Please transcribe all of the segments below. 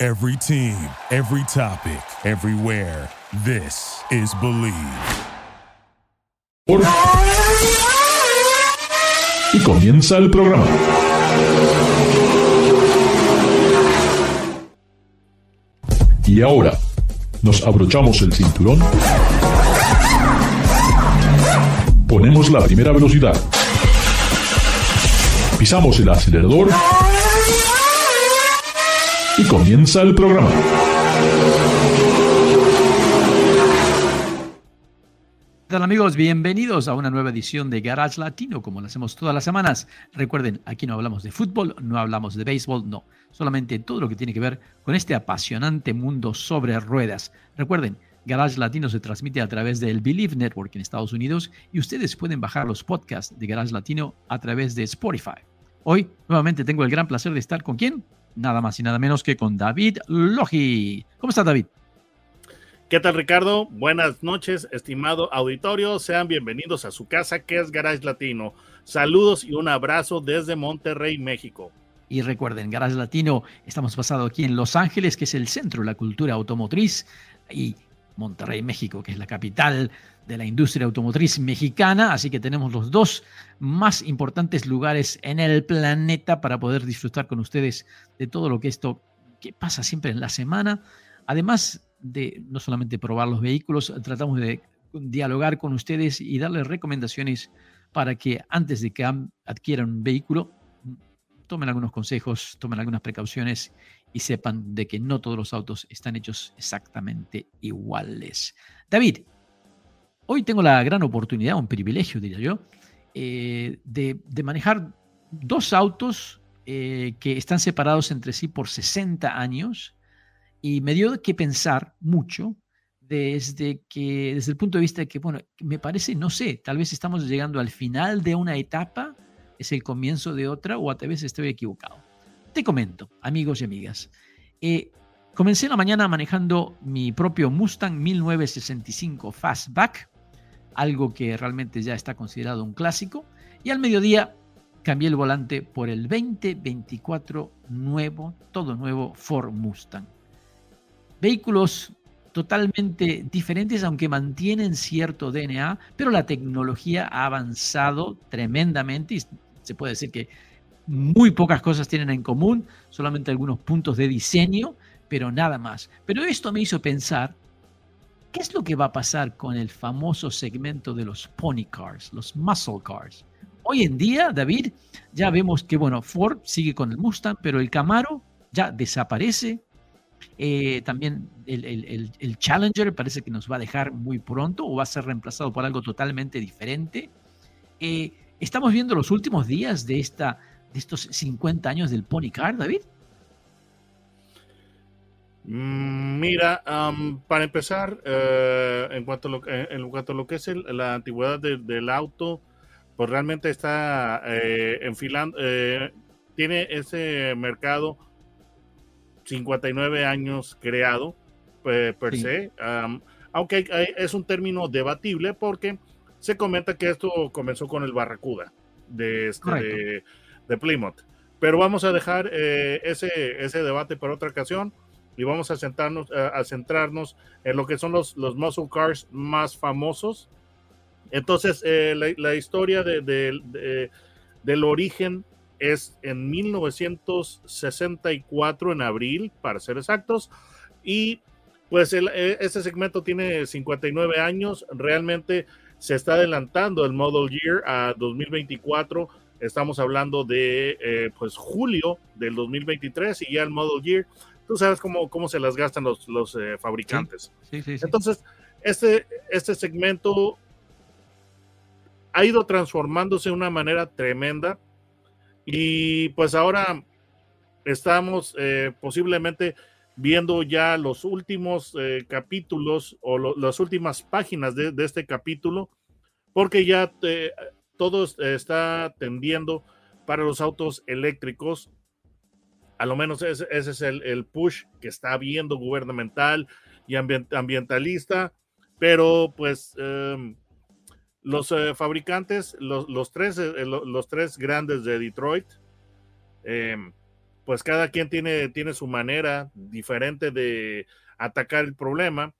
Every team, every topic, everywhere. This is Believe. Y comienza el programa. Y ahora, nos abrochamos el cinturón. Ponemos la primera velocidad. Pisamos el acelerador. Y comienza el programa. ¿Qué tal amigos? Bienvenidos a una nueva edición de Garage Latino, como lo hacemos todas las semanas. Recuerden, aquí no hablamos de fútbol, no hablamos de béisbol, no. Solamente todo lo que tiene que ver con este apasionante mundo sobre ruedas. Recuerden, Garage Latino se transmite a través del Believe Network en Estados Unidos y ustedes pueden bajar los podcasts de Garage Latino a través de Spotify. Hoy, nuevamente, tengo el gran placer de estar con quién? Nada más y nada menos que con David Logi. ¿Cómo está David? ¿Qué tal, Ricardo? Buenas noches, estimado auditorio. Sean bienvenidos a su casa, que es Garage Latino. Saludos y un abrazo desde Monterrey, México. Y recuerden, Garage Latino, estamos pasados aquí en Los Ángeles, que es el centro de la cultura automotriz, y Monterrey, México, que es la capital de la industria automotriz mexicana. Así que tenemos los dos más importantes lugares en el planeta para poder disfrutar con ustedes de todo lo que esto que pasa siempre en la semana. Además, de no solamente probar los vehículos, tratamos de dialogar con ustedes y darles recomendaciones para que antes de que adquieran un vehículo, tomen algunos consejos, tomen algunas precauciones y sepan de que no todos los autos están hechos exactamente iguales. David, hoy tengo la gran oportunidad, un privilegio, diría yo, eh, de, de, manejar dos autos eh, que están separados entre sí por 60 años y me dio que pensar mucho desde que desde el punto de vista de que bueno me parece no sé tal vez estamos llegando al final de una etapa es el comienzo de otra o tal vez estoy equivocado. Te comento amigos y amigas eh, comencé la mañana manejando mi propio Mustang 1965 Fastback algo que realmente ya está considerado un clásico y al mediodía cambié el volante por el 2024 nuevo todo nuevo Ford Mustang vehículos totalmente diferentes, aunque mantienen cierto DNA, pero la tecnología ha avanzado tremendamente y se puede decir que muy pocas cosas tienen en común, solamente algunos puntos de diseño, pero nada más. Pero esto me hizo pensar, ¿qué es lo que va a pasar con el famoso segmento de los pony cars, los muscle cars? Hoy en día, David, ya vemos que, bueno, Ford sigue con el Mustang, pero el Camaro ya desaparece, eh, también el, Challenger parece que nos va a dejar muy pronto o va a ser reemplazado por algo totalmente diferente. Eh, ¿Estamos viendo los últimos días de, esta, de estos 50 años del Pony Car, David? Mm, mira, para empezar, eh, en, cuanto a lo, en cuanto a lo que es la antigüedad del auto, pues realmente está enfilando, tiene ese mercado 59 años creado per se, aunque es un término debatible porque se comenta que esto comenzó con el Barracuda de, este, de, Plymouth. Pero vamos a dejar eh, ese, ese debate para otra ocasión y vamos a, sentarnos, a centrarnos en lo que son los, los muscle cars más famosos. Entonces, eh, la, historia de, del origen es en 1964, en abril, para ser exactos. Y pues e, este segmento tiene 59 años, realmente se está adelantando el Model Year a 2024. Estamos hablando de eh, pues julio del 2023 y ya el Model Year, tú sabes cómo, cómo se las gastan los, los eh, fabricantes. Entonces, este, este segmento ha ido transformándose de una manera tremenda y pues ahora estamos eh, posiblemente viendo ya los últimos eh, capítulos o las últimas páginas de, este capítulo, porque ya todo está tendiendo para los autos eléctricos. A lo menos ese, es el, push que está habiendo gubernamental y ambientalista, pero pues em, los eh, fabricantes, los, tres, eh, los tres grandes de Detroit, em, pues cada quien tiene, tiene su manera diferente de atacar el problema.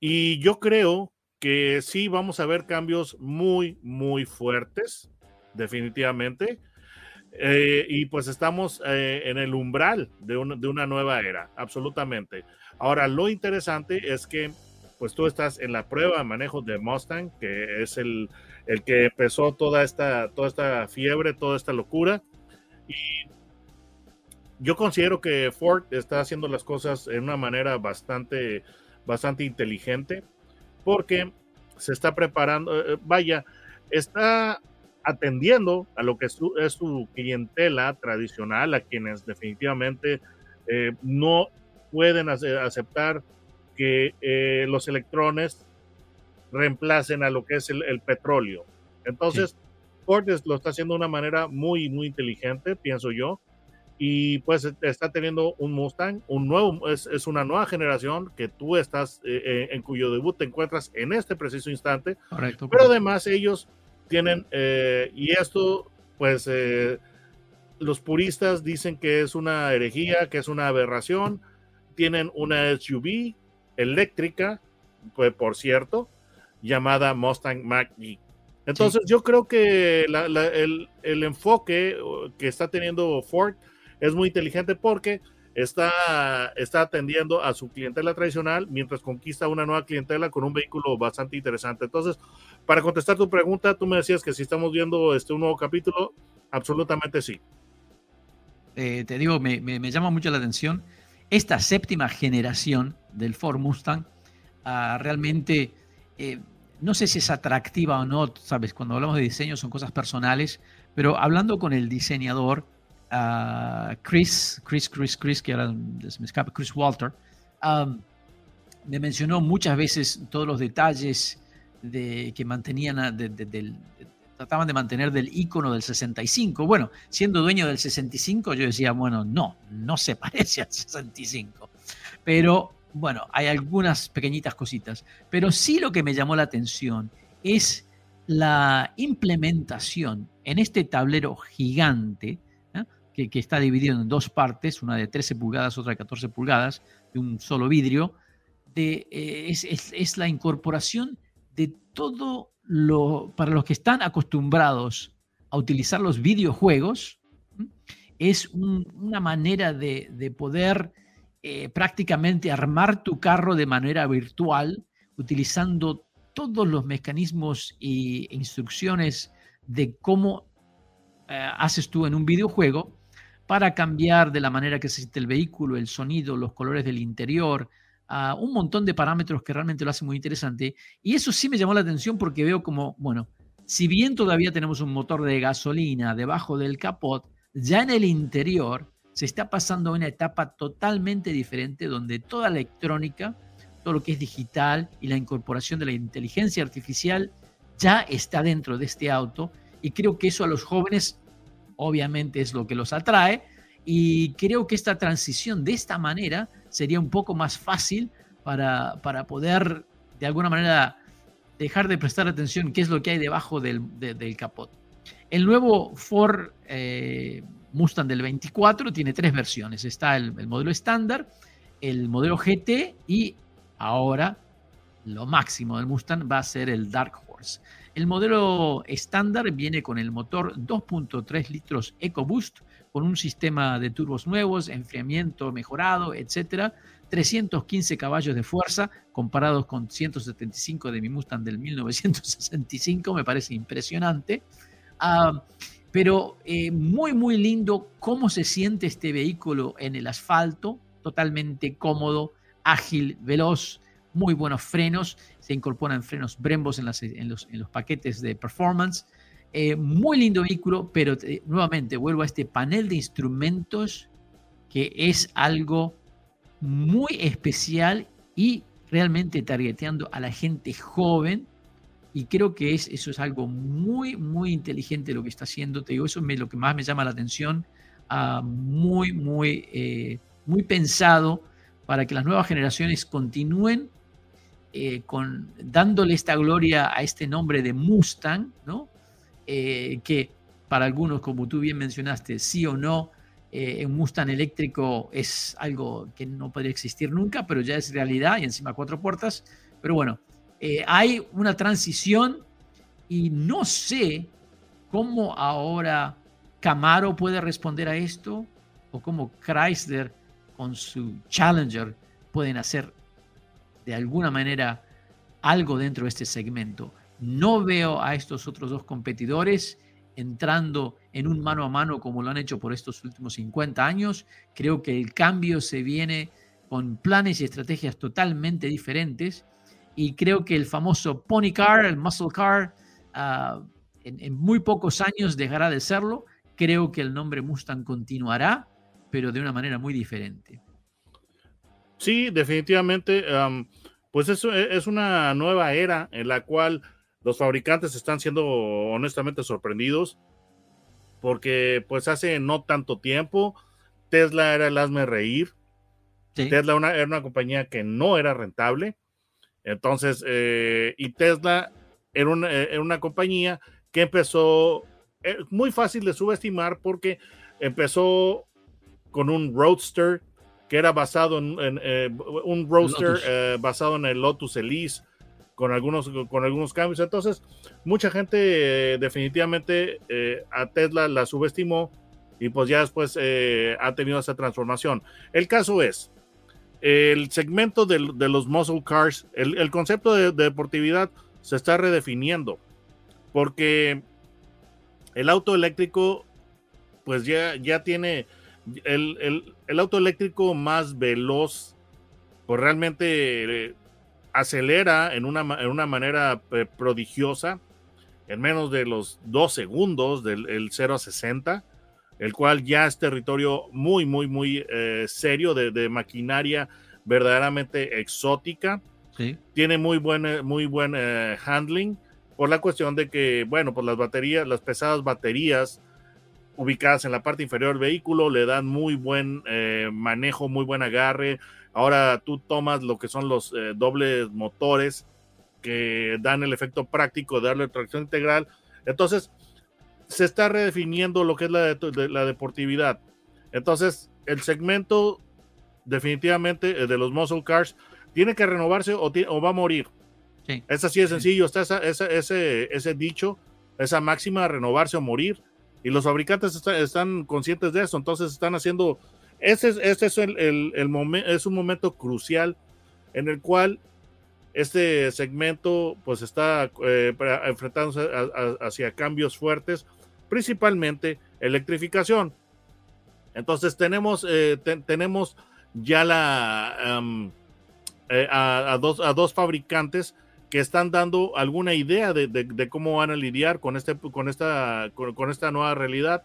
Y yo creo que sí vamos a ver cambios muy, muy fuertes, definitivamente. Eh, y pues estamos en el umbral de, de una nueva era, absolutamente. Ahora, lo interesante es que pues tú estás en la prueba de manejo de Mustang, que es el, el que empezó toda esta, toda esta fiebre, toda esta locura. Y yo considero que Ford está haciendo las cosas en una manera bastante, bastante inteligente, porque se está preparando, eh, vaya, está atendiendo a lo que es su, clientela tradicional, a quienes definitivamente eh, no pueden aceptar que eh, los electrones reemplacen a lo que es el, petróleo. Entonces, Ford lo está haciendo de una manera muy, muy inteligente, pienso yo. Y pues está teniendo un Mustang, un nuevo, es, es una nueva generación que tú estás, eh, eh, en cuyo debut te encuentras en este preciso instante. Correcto. Pero además ellos tienen, y esto, pues los puristas dicen que es una herejía, que es una aberración. Tienen una SUV eléctrica, pues, por cierto, llamada Mustang Mach-E. Entonces yo creo que el, enfoque que está teniendo Ford es muy inteligente porque está, está atendiendo a su clientela tradicional mientras conquista una nueva clientela con un vehículo bastante interesante. Entonces, para contestar tu pregunta, tú me decías que si estamos viendo este, un nuevo capítulo, absolutamente sí. Eh, te digo, me, llama mucho la atención esta séptima generación del Ford Mustang ah, realmente, eh, no sé si es atractiva o no, sabes, cuando hablamos de diseño son cosas personales, pero hablando con el diseñador, ah, Chris, Chris, Chris, Chris, que ahora me escapa, Chris Walter, me mencionó muchas veces todos los detalles de, que mantenían del, trataban de mantener del icono del 65. Bueno, siendo dueño del 65, yo decía, bueno, no, no se parece al 65. Pero bueno, hay algunas pequeñitas cositas. Pero sí lo que me llamó la atención es la implementación en este tablero gigante, que, está dividido en dos partes, una de 13 pulgadas, otra de 14 pulgadas, de un solo vidrio, eh, es, la incorporación de todo para los que están acostumbrados a utilizar los videojuegos, es una manera de, poder eh, prácticamente armar tu carro de manera virtual, utilizando todos los mecanismos e instrucciones de cómo eh, haces tú en un videojuego para cambiar de la manera que se siente el vehículo, el sonido, los colores del interior, un montón de parámetros que realmente lo hacen muy interesante. Y eso sí me llamó la atención porque veo como, bueno, si bien todavía tenemos un motor de gasolina debajo del capot, ya en el interior se está pasando a una etapa totalmente diferente donde toda la electrónica, todo lo que es digital y la incorporación de la inteligencia artificial ya está dentro de este auto y creo que eso a los jóvenes obviamente es lo que los atrae y creo que esta transición de esta manera sería un poco más fácil para, para poder de alguna manera dejar de prestar atención qué es lo que hay debajo del, del capot. El nuevo Ford eh, Mustang del 24 tiene tres versiones. Está el, el modelo estándar, el modelo GT y ahora lo máximo del Mustang va a ser el Dark El modelo estándar viene con el motor 2.3 litros EcoBoost con un sistema de turbos nuevos, enfriamiento mejorado, etcétera. 315 caballos de fuerza comparados con 175 de mi Mustang del 1965, me parece impresionante. Ah, pero eh, muy, muy lindo cómo se siente este vehículo en el asfalto, totalmente cómodo, ágil, veloz, muy buenos frenos, se incorporan frenos Brembos en, en, los, en los paquetes de performance. Eh, muy lindo vehículo, pero nuevamente vuelvo a este panel de instrumentos que es algo muy especial y realmente targeteando a la gente joven. Y creo que es, eso es algo muy, muy inteligente lo que está haciendo. Te digo, eso es lo que más me llama la atención. Ah, muy, muy, eh, muy pensado para que las nuevas generaciones continúen eh, con, dándole esta gloria a este nombre de Mustang, ¿no? Eh, que para algunos, como tú bien mencionaste, sí o no, eh, un Mustang eléctrico es algo que no podría existir nunca, pero ya es realidad y encima cuatro puertas. Pero bueno, eh, hay una transición y no sé cómo ahora Camaro puede responder a esto o cómo Chrysler con su Challenger pueden hacer de alguna manera algo dentro de este segmento. No veo a estos otros dos competidores entrando en un mano a mano como lo han hecho por estos últimos 50 años. Creo que el cambio se viene con planes y estrategias totalmente diferentes y creo que el famoso pony car, el muscle car, ah, en, muy pocos años dejará de serlo. Creo que el nombre Mustang continuará, pero de una manera muy diferente. Sí, definitivamente. Pues eso es una nueva era en la cual los fabricantes están siendo honestamente sorprendidos porque pues hace no tanto tiempo Tesla era el hazme reír. Tesla era una compañía que no era rentable. Entonces, eh, y Tesla era una, eh, era una, compañía que empezó eh, muy fácil de subestimar porque empezó con un Roadster que era basado en, un Roadster basado en el Lotus Elise con algunos, con algunos cambios. Entonces, mucha gente eh, definitivamente eh, a Tesla la subestimó y pues ya después eh, ha tenido esa transformación. El caso es, el segmento de, los muscle cars, el, concepto de, deportividad se está redefiniendo porque el auto eléctrico pues ya, ya tiene el, el auto eléctrico más veloz, pues realmente acelera en una, en una manera eh, prodigiosa en menos de los dos segundos del 0 a 60, el cual ya es territorio muy, muy, muy eh, serio de, maquinaria verdaderamente exótica. Tiene muy buen, eh, muy buen handling por la cuestión de que, bueno, pues las baterías, las pesadas baterías ubicadas en la parte inferior del vehículo le dan muy buen manejo, muy buen agarre, Ahora tú tomas lo que son los eh, dobles motores que dan el efecto práctico de darle tracción integral. Entonces, se está redefiniendo lo que es la, la deportividad. Entonces, el segmento definitivamente eh, de los muscle cars tiene que renovarse o, o va a morir. Sí. Es así de sencillo. Está ese, ese dicho, esa máxima, renovarse o morir. Y los fabricantes están conscientes de eso. Entonces, están haciendo este es, este es un momento crucial en el cual este segmento pues está eh, enfrentándose hacia cambios fuertes, principalmente electrificación. Entonces tenemos, eh, tenemos ya la, eh, a, dos, a dos fabricantes que están dando alguna idea de, de, cómo van a lidiar con, este, con, esta, con, con, esta nueva realidad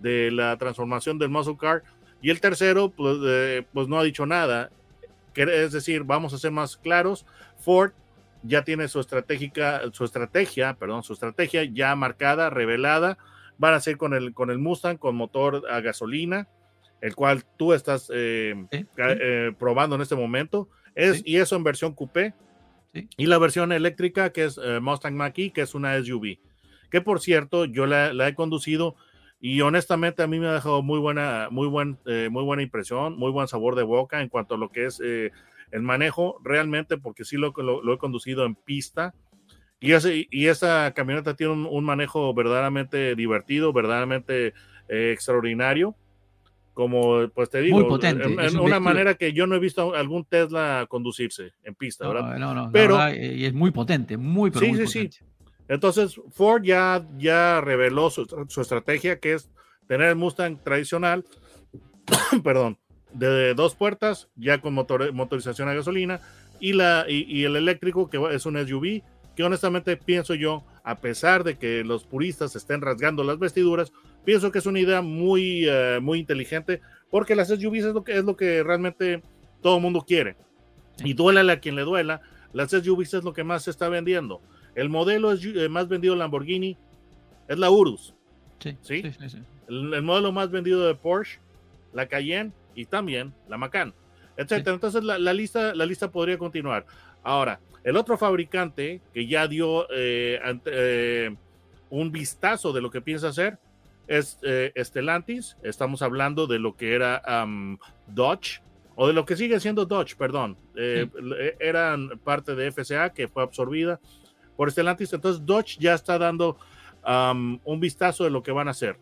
de la transformación del muscle car y el tercero, pues, pues no ha dicho nada. Es decir, vamos a ser más claros. Ford ya tiene su estratégica, su estrategia, perdón, su estrategia ya marcada, revelada. Van a ser con el, con el Mustang con motor a gasolina, el cual tú estás eh, eh, probando en este momento. Es, Y eso en versión coupé. Y la versión eléctrica, que es eh, Mustang Mach-E, que es una SUV. Que por cierto, yo la, la he conducido y honestamente a mí me ha dejado muy buena, muy, buen, eh, muy buena impresión, muy buen sabor de boca en cuanto a lo que es eh, el manejo, realmente, porque sí lo, lo, he conducido en pista. Y, ese, y esa camioneta tiene un, manejo verdaderamente divertido, verdaderamente eh, extraordinario. Como pues te digo, potente, en, una manera que yo no he visto algún Tesla conducirse en pista, ¿verdad? No, no, pero y es muy potente, muy, pero sí, muy sí, potente. Sí. Entonces, Ford ya, ya reveló su, estrategia, que es tener el Mustang tradicional, perdón, de dos puertas, ya con motorización a gasolina, y, la, y, el eléctrico, que es un SUV, que honestamente pienso yo, a pesar de que los puristas estén rasgando las vestiduras, pienso que es una idea muy, eh, muy inteligente, porque las SUVs es lo que, es lo que realmente todo el mundo quiere. Y duélale a quien le duela, las SUVs es lo que más se está vendiendo. El modelo es, eh, más vendido de Lamborghini es la Urus. Sí, ¿sí? el, modelo más vendido de Porsche, la Cayenne y también la Macan, etcétera. Entonces la, lista, la lista podría continuar. Ahora, el otro fabricante que ya dio eh, eh, un vistazo de lo que piensa hacer es Stellantis. Estamos hablando de lo que era Dodge o de lo que sigue siendo Dodge, perdón. Eran parte de FCA que fue absorbida por Stellantis. Entonces Dodge ya está dando un vistazo de lo que van a hacer.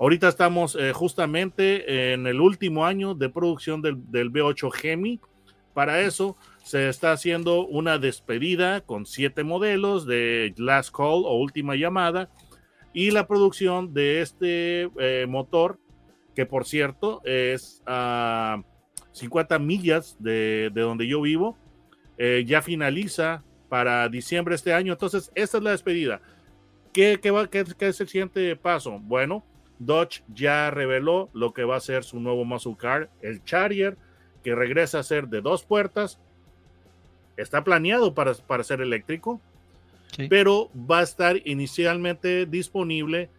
Ahorita estamos eh, justamente en el último año de producción del, del B8 Gemi. Para eso se está haciendo una despedida con siete modelos de Last Call o última llamada y la producción de este eh, motor que por cierto es a 50 millas de, donde yo vivo eh, ya finaliza para diciembre de este año. Entonces, esta es la despedida. ¿Qué, va, qué, es el siguiente paso? Bueno, Dodge ya reveló lo que va a ser su nuevo muscle car, el Charger, que regresa a ser de dos puertas. Está planeado para ser eléctrico, pero va a estar inicialmente disponible.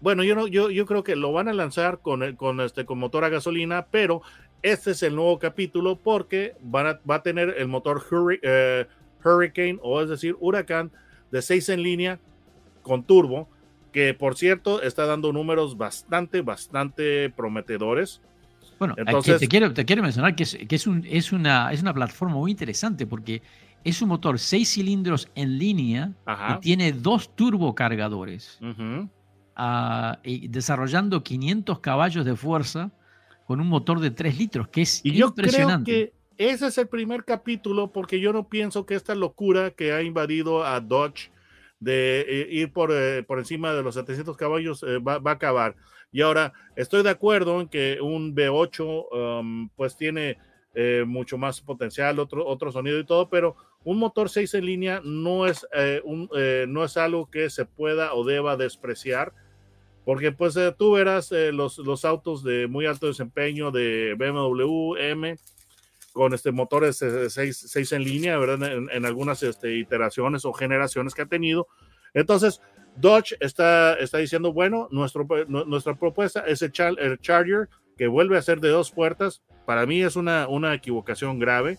Bueno, yo, no, yo, yo creo que lo van a lanzar con, con, este, con motor a gasolina, pero este es el nuevo capítulo porque van va a tener el motor eh, Hurricane, o es decir, Huracán, de 6 en línea con turbo, que por cierto está dando números bastante, bastante prometedores. Bueno, Entonces, te, quiero, te quiero mencionar que, es, que es, un, es, una, es una plataforma muy interesante porque es un motor 6 cilindros en línea y tiene dos turbocargadores, ah, y desarrollando 500 caballos de fuerza con un motor de 3 litros, que es y impresionante. Yo creo que ese es el primer capítulo porque yo no pienso que esta locura que ha invadido a Dodge de eh, ir por, eh, por, encima de los 700 caballos eh, va, a acabar. Y ahora estoy de acuerdo en que un V8 um, pues tiene mucho más potencial, otro, otro sonido y todo, pero un motor 6 en línea no es, un, no es algo que se pueda o deba despreciar. Porque pues tú verás los, autos de muy alto desempeño de BMW, M, con este motores 6 en línea. En, algunas este, iteraciones o generaciones que ha tenido. Entonces, Dodge está, está diciendo, bueno, nuestro, nuestra propuesta es el, el, Charger que vuelve a ser de dos puertas. Para mí es una, una equivocación grave,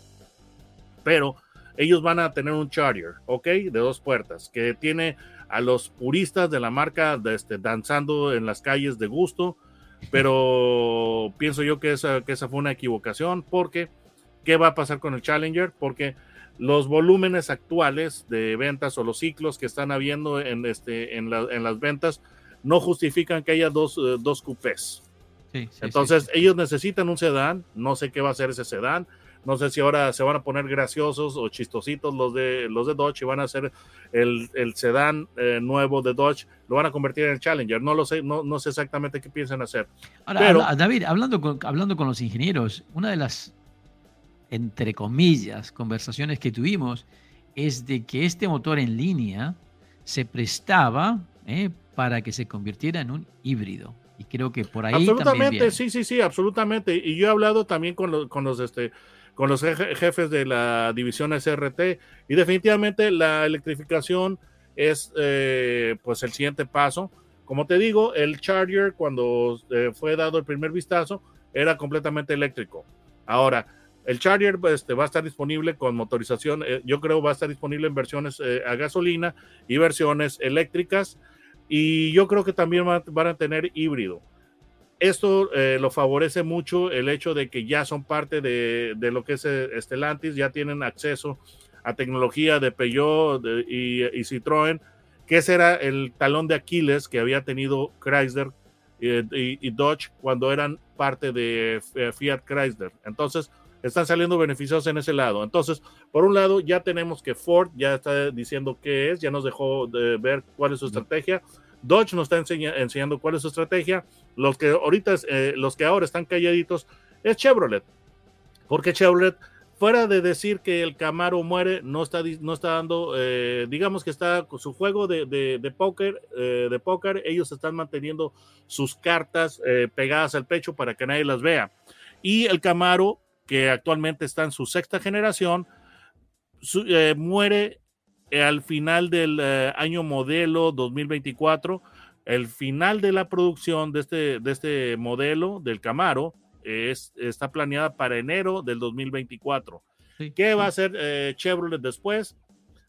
pero ellos van a tener un Charger, ¿ok? De dos puertas, que tiene a los puristas de la marca de este, danzando en las calles de gusto, pero pienso yo que esa, que esa fue una equivocación porque qué va a pasar con el Challenger, porque los volúmenes actuales de ventas o los ciclos que están habiendo en, este, en, las ventas no justifican que haya dos, eh, dos coupés. Entonces, ellos necesitan un sedán, no sé qué va a ser ese sedán, no sé si ahora se van a poner graciosos o chistositos los de, los de Dodge y van a hacer el, el sedán eh, nuevo de Dodge, lo van a convertir en el Challenger, no lo sé, no, no sé exactamente qué piensan hacer. Ahora, David, hablando hablando con los ingenieros, una de las entre comillas, conversaciones que tuvimos, es de que este motor en línea se prestaba eh, para que se convirtiera en un híbrido. Y creo que por ahí. Absolutamente, sí, sí, sí, absolutamente. Y yo he hablado también con los, con los, este, con los jefes de la división SRT y definitivamente la electrificación es eh, pues el siguiente paso. Como te digo, el Charger cuando eh, fue dado el primer vistazo era completamente eléctrico. Ahora, el Charger este, va a estar disponible con motorización, eh, yo creo va a estar disponible en versiones a gasolina y versiones eléctricas y yo creo que también van, a tener híbrido. Esto eh, lo favorece mucho el hecho de que ya son parte de, lo que es Stellantis, ya tienen acceso a tecnología de Peugeot y, Citroën, que ese era el talón de Aquiles que había tenido Chrysler y Dodge cuando eran parte de Fiat Chrysler. Entonces, están saliendo beneficiosos en ese lado. Entonces, por un lado, ya tenemos que Ford ya está diciendo qué es, ya nos dejó de ver cuál es su estrategia. Dodge nos está enseñando cuál es su estrategia. Los que ahorita, eh, los que ahora están calladitos es Chevrolet. Porque Chevrolet, fuera de decir que el Camaro muere, no está, no está dando, eh, digamos que está con su juego de, de, póker, eh, de ellos están manteniendo sus cartas pegadas al pecho para que nadie las vea. Y el Camaro que actualmente está en su sexta generación, muere al final del año modelo 2024. El final de la producción de este, de este modelo del Camaro es, está planeada para enero del 2024. ¿Qué va a hacer eh, Chevrolet después?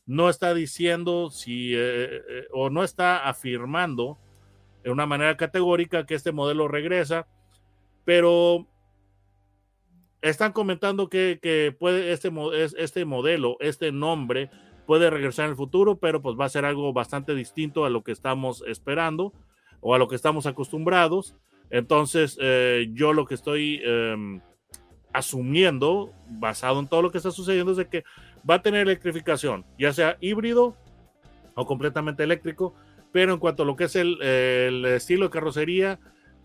No está diciendo si o no está afirmando de una manera categórica que este modelo regresa, pero están comentando que, puede este, este modelo, este nombre, puede regresar en el futuro, pero pues va a ser algo bastante distinto a lo que estamos esperando o a lo que estamos acostumbrados. Entonces, eh, yo lo que estoy em, asumiendo, basado en todo lo que está sucediendo, es de que va a tener electrificación, ya sea híbrido o completamente eléctrico, pero en cuanto a lo que es el, el estilo de carrocería,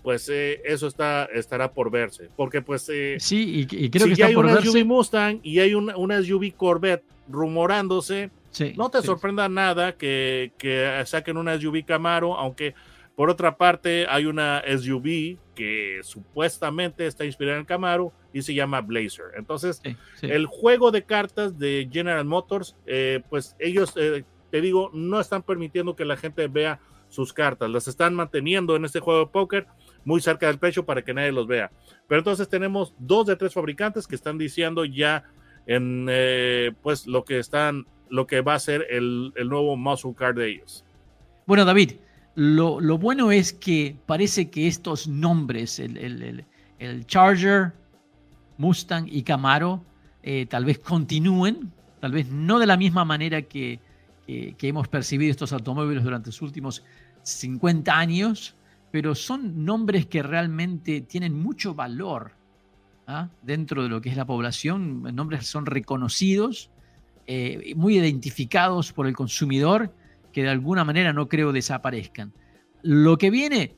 pues eh, eso está, estará por verse. Porque pues... Eh, sí, y, creo que está hay por una SUV Mustang y hay una, una SUV Corvette rumorándose, no te sorprenda nada que, que, saquen una SUV Camaro, aunque por otra parte hay una SUV que supuestamente está inspirada en el Camaro y se llama Blazer. Entonces, el juego de cartas de General Motors, eh, pues ellos, te digo, no están permitiendo que la gente vea sus cartas, las están manteniendo en este juego de póker muy cerca del pecho para que nadie los vea. Pero entonces tenemos dos de tres fabricantes que están diciendo ya en eh, pues lo que están, lo que va a ser el, nuevo muscle car de ellos. Bueno, David, lo, bueno es que parece que estos nombres, el, Charger, Mustang y Camaro, eh, tal vez continúen, tal vez no de la misma manera que, que, que hemos percibido estos automóviles durante los últimos 50 años, pero son nombres que realmente tienen mucho valor ¿ah? dentro de lo que es la población, nombres son reconocidos, eh, muy identificados por el consumidor, que de alguna manera no creo desaparezcan. Lo que viene,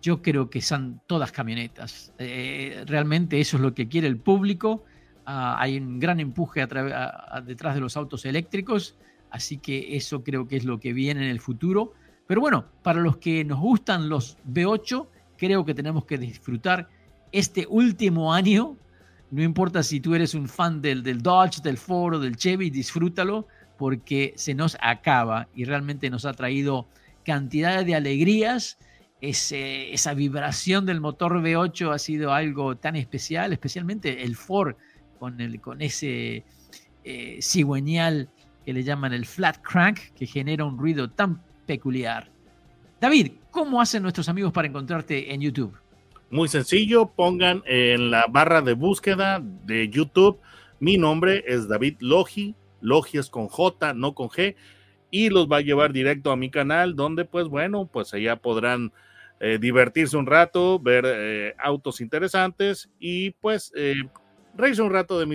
yo creo que son todas camionetas. Eh, realmente eso es lo que quiere el público. Ah, hay un gran empuje detrás de los autos eléctricos, así que eso creo que es lo que viene en el futuro. Pero bueno, para los que nos gustan los V8, creo que tenemos que disfrutar este último año. No importa si tú eres un fan del, del Dodge, del Ford o del Chevy, disfrútalo porque se nos acaba y realmente nos ha traído cantidad de alegrías. esa vibración del motor V8 ha sido algo tan especial, especialmente el Ford con, el, con ese eh, cigüeñal que le llaman el flat crank, que genera un ruido tan peculiar. David, ¿cómo hacen nuestros amigos para encontrarte en YouTube? Muy sencillo, pongan en la barra de búsqueda de YouTube, mi nombre es David Logi, Logi es con J, no con G, y los va a llevar directo a mi canal, donde pues bueno, pues allá podrán eh, divertirse un rato, ver eh, autos interesantes y pues eh, reírse un rato de,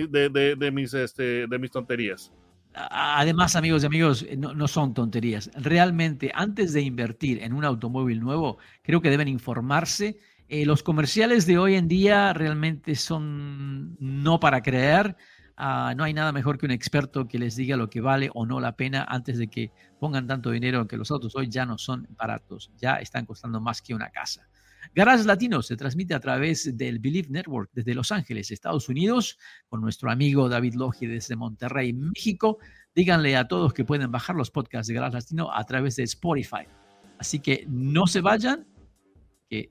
mis, este, de mis tonterías. Además, amigos y amigos, eh, no, son tonterías. Realmente, antes de invertir en un automóvil nuevo, creo que deben informarse. Eh, los comerciales de hoy en día realmente son no para creer. Ah, no hay nada mejor que un experto que les diga lo que vale o no la pena antes de que pongan tanto dinero que los autos hoy ya no son baratos, ya están costando más que una casa. Garage Latino se transmite a través del Believe Network desde Los Ángeles, Estados Unidos, con nuestro amigo David Logi desde Monterrey, México. Díganle a todos que pueden bajar los podcasts de Garage Latino a través de Spotify. Así que no se vayan, que